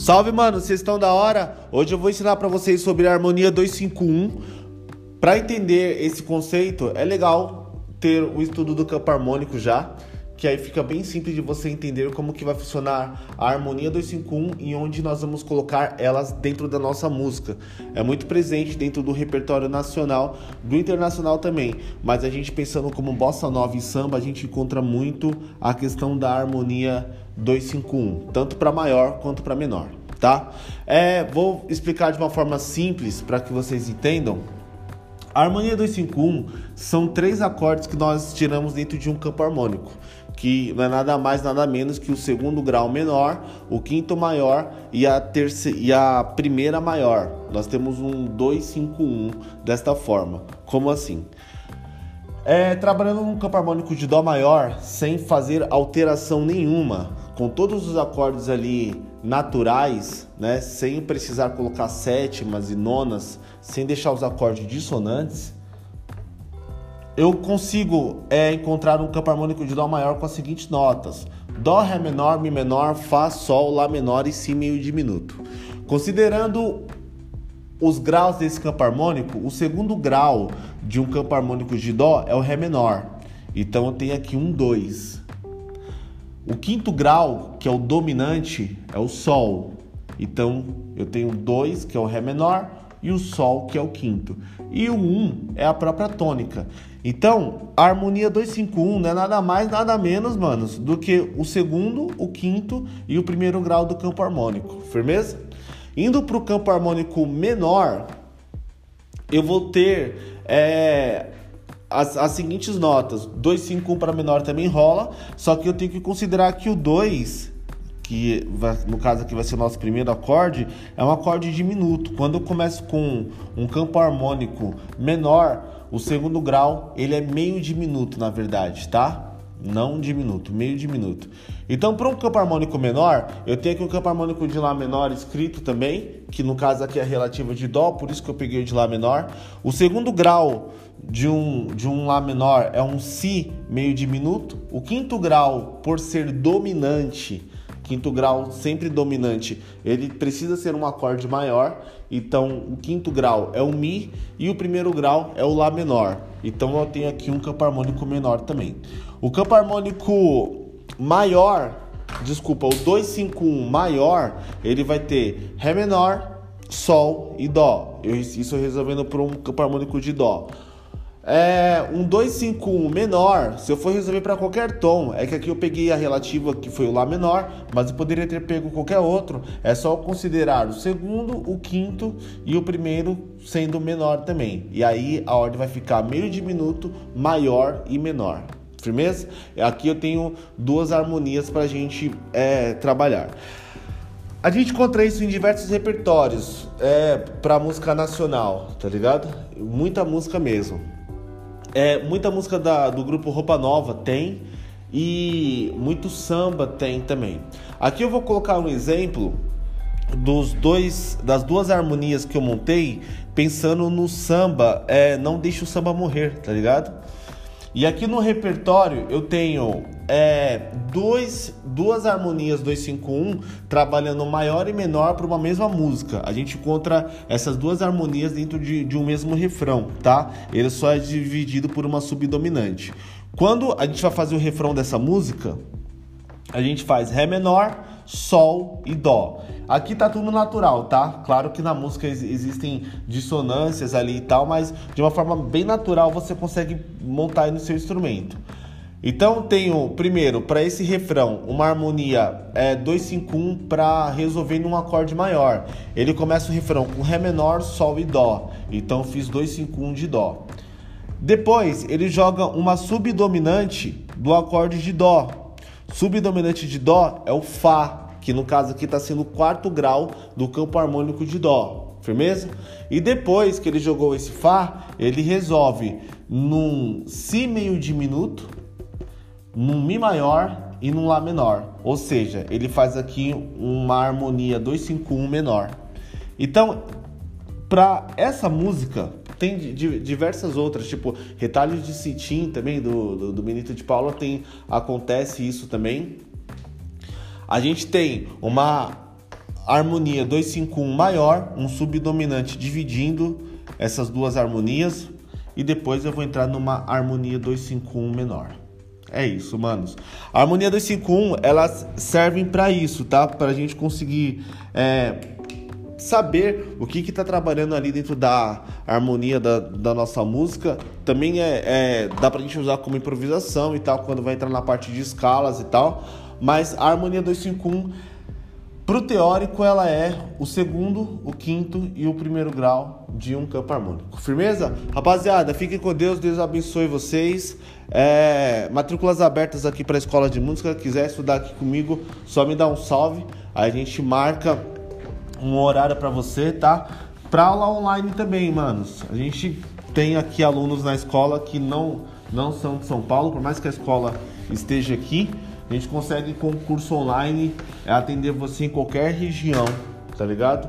Salve, mano, vocês estão da hora? Hoje eu vou ensinar para vocês sobre a harmonia 251. Para entender esse conceito, é legal ter o estudo do campo harmônico já, que aí fica bem simples de você entender como que vai funcionar a harmonia 251 e onde nós vamos colocar elas dentro da nossa música. É muito presente dentro do repertório nacional, do internacional também, mas a gente pensando como bossa nova e samba, a gente encontra muito a questão da harmonia 251, tanto para maior quanto para menor, tá? É, vou explicar de uma forma simples para que vocês entendam. A harmonia 251 são três acordes que nós tiramos dentro de um campo harmônico, que não é nada mais nada menos que o segundo grau menor, o quinto maior e a terceira e a primeira maior. Nós temos um 251 desta forma. Como assim? É, trabalhando num campo harmônico de Dó maior, sem fazer alteração nenhuma, com todos os acordes ali naturais, né, sem precisar colocar sétimas e nonas, sem deixar os acordes dissonantes, eu consigo é, encontrar um campo harmônico de Dó maior com as seguintes notas: Dó, Ré menor, Mi menor, Fá, Sol, Lá menor e Si meio diminuto. Considerando os graus desse campo harmônico, o segundo grau de um campo harmônico de Dó é o Ré menor. Então eu tenho aqui um 2. O quinto grau, que é o dominante, é o Sol. Então eu tenho 2, que é o Ré menor, e o Sol, que é o quinto. E o 1 um é a própria tônica. Então, a harmonia 251 não é nada mais, nada menos, manos, do que o segundo, o quinto e o primeiro grau do campo harmônico. Firmeza? Indo para o campo harmônico menor, eu vou ter é, as, as seguintes notas. 2, 5, 1 para menor também rola, só que eu tenho que considerar que o 2, que vai, no caso aqui vai ser o nosso primeiro acorde, é um acorde diminuto. Quando eu começo com um campo harmônico menor, o segundo grau ele é meio diminuto, na verdade, tá? Não diminuto, meio diminuto. Então, para um campo harmônico menor, eu tenho aqui um campo harmônico de Lá menor escrito também, que no caso aqui é relativo de Dó, por isso que eu peguei o de Lá menor. O segundo grau de um, de um Lá menor é um Si meio diminuto. O quinto grau, por ser dominante, quinto grau sempre dominante, ele precisa ser um acorde maior. Então, o quinto grau é o Mi e o primeiro grau é o Lá menor. Então, eu tenho aqui um campo harmônico menor também. O campo harmônico maior, desculpa, o 251 maior, ele vai ter Ré menor, Sol e Dó. Eu, isso resolvendo por um campo harmônico de Dó. É, um 251 menor, se eu for resolver para qualquer tom, é que aqui eu peguei a relativa que foi o Lá menor, mas eu poderia ter pego qualquer outro. É só considerar o segundo, o quinto e o primeiro sendo menor também. E aí a ordem vai ficar meio diminuto, maior e menor. Firmeza? Aqui eu tenho duas harmonias para a gente é, trabalhar. A gente encontra isso em diversos repertórios é, para música nacional, tá ligado? Muita música mesmo. É, muita música da, do grupo Roupa Nova tem e muito samba tem também. Aqui eu vou colocar um exemplo dos dois das duas harmonias que eu montei pensando no samba é, não deixe o samba morrer tá ligado e aqui no repertório eu tenho é, dois, duas harmonias 251 trabalhando maior e menor para uma mesma música. A gente encontra essas duas harmonias dentro de, de um mesmo refrão, tá? Ele só é dividido por uma subdominante. Quando a gente vai fazer o refrão dessa música, a gente faz Ré menor, Sol e Dó. Aqui tá tudo natural, tá? Claro que na música existem dissonâncias ali e tal, mas de uma forma bem natural você consegue montar aí no seu instrumento. Então tenho primeiro para esse refrão uma harmonia é 251 para resolver num acorde maior. Ele começa o refrão com ré menor, sol e dó. Então fiz 251 de dó. Depois ele joga uma subdominante do acorde de dó. Subdominante de dó é o fá, que no caso aqui está sendo o quarto grau do campo harmônico de Dó, firmeza? E depois que ele jogou esse Fá, ele resolve num Si meio diminuto, num Mi maior e num Lá menor. Ou seja, ele faz aqui uma harmonia 251 menor. Então, para essa música, tem diversas outras, tipo retalhos de citim também do, do, do Benito de Paula tem acontece isso também a gente tem uma harmonia 251 maior, um subdominante dividindo essas duas harmonias e depois eu vou entrar numa harmonia 251 menor. É isso, manos. A harmonia 251, elas servem para isso, tá? Pra gente conseguir é, saber o que que tá trabalhando ali dentro da harmonia da, da nossa música. Também é, é, dá pra gente usar como improvisação e tal, quando vai entrar na parte de escalas e tal. Mas a harmonia 251 Pro teórico, ela é o segundo, o quinto e o primeiro grau de um campo harmônico. Firmeza? Rapaziada, fiquem com Deus, Deus abençoe vocês. É, matrículas abertas aqui para a escola de música. Quiser estudar aqui comigo, só me dá um salve. Aí a gente marca um horário para você, tá? Para aula online também, manos. A gente tem aqui alunos na escola que não, não são de São Paulo, por mais que a escola esteja aqui. A gente consegue com curso online atender você em qualquer região, tá ligado?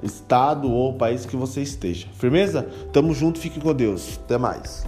Estado ou país que você esteja. Firmeza? Tamo junto, fique com Deus. Até mais.